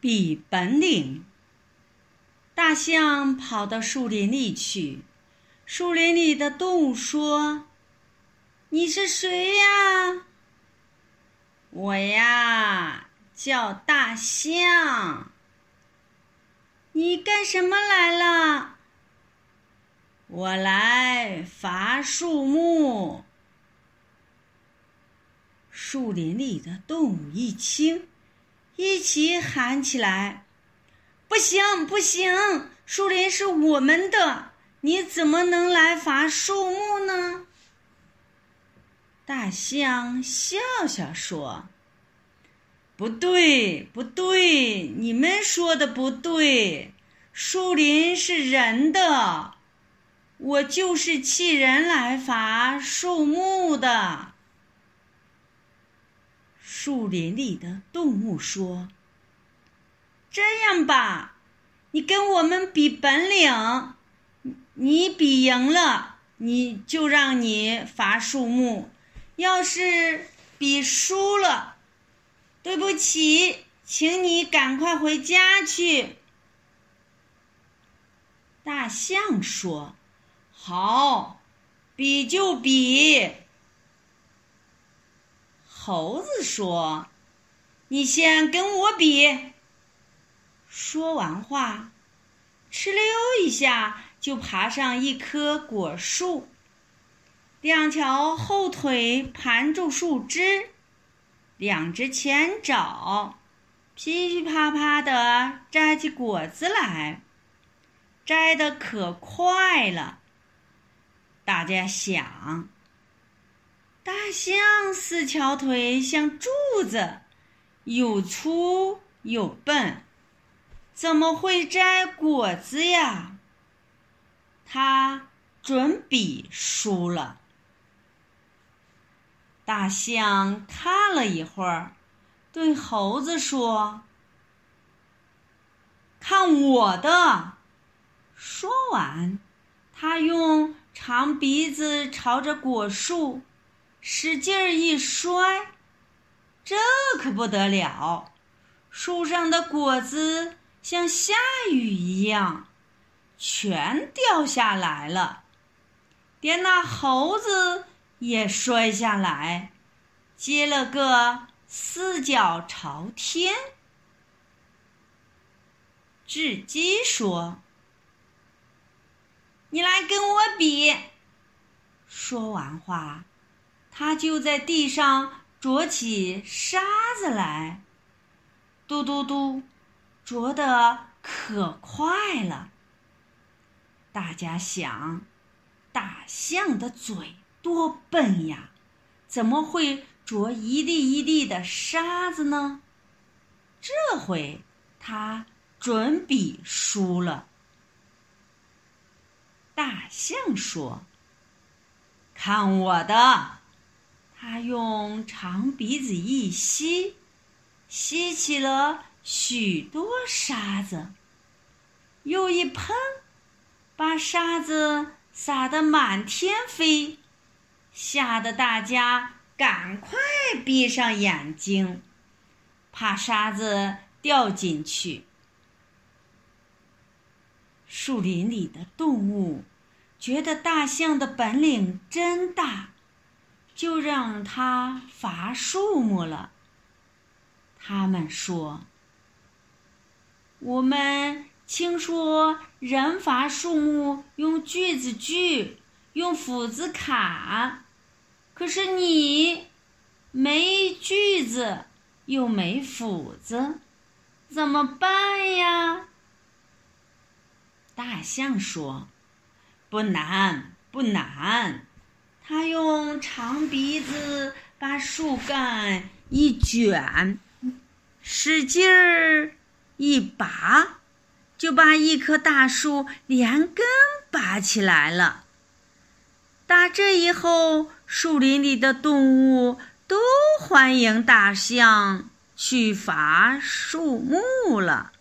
比本领。大象跑到树林里去，树林里的动物说：“你是谁呀？”“我呀，叫大象。”“你干什么来了？”“我来伐树木。”树林里的动物一听，一起喊起来。不行，不行！树林是我们的，你怎么能来伐树木呢？大象笑笑说：“不对，不对，你们说的不对。树林是人的，我就是替人来伐树木的。”树林里的动物说。这样吧，你跟我们比本领，你比赢了，你就让你伐树木；要是比输了，对不起，请你赶快回家去。大象说：“好，比就比。”猴子说：“你先跟我比。”说完话，哧溜一下就爬上一棵果树，两条后腿盘住树枝，两只前爪噼噼啪啪的摘起果子来，摘得可快了。大家想，大象四条腿像柱子，又粗又笨。怎么会摘果子呀？他准比输了。大象看了一会儿，对猴子说：“看我的！”说完，他用长鼻子朝着果树使劲儿一摔，这可不得了，树上的果子。像下雨一样，全掉下来了，连那猴子也摔下来，接了个四脚朝天。雉鸡说：“你来跟我比。”说完话，他就在地上啄起沙子来，嘟嘟嘟。啄得可快了。大家想，大象的嘴多笨呀，怎么会啄一粒一粒的沙子呢？这回他准比输了。大象说：“看我的！”他用长鼻子一吸，吸起了。许多沙子，又一喷，把沙子撒得满天飞，吓得大家赶快闭上眼睛，怕沙子掉进去。树林里的动物觉得大象的本领真大，就让他伐树木了。他们说。我们听说人伐树木用锯子锯，用斧子砍，可是你没锯子又没斧子，怎么办呀？大象说：“不难，不难。”他用长鼻子把树干一卷，使劲儿。一拔，就把一棵大树连根拔起来了。打这以后，树林里的动物都欢迎大象去伐树木了。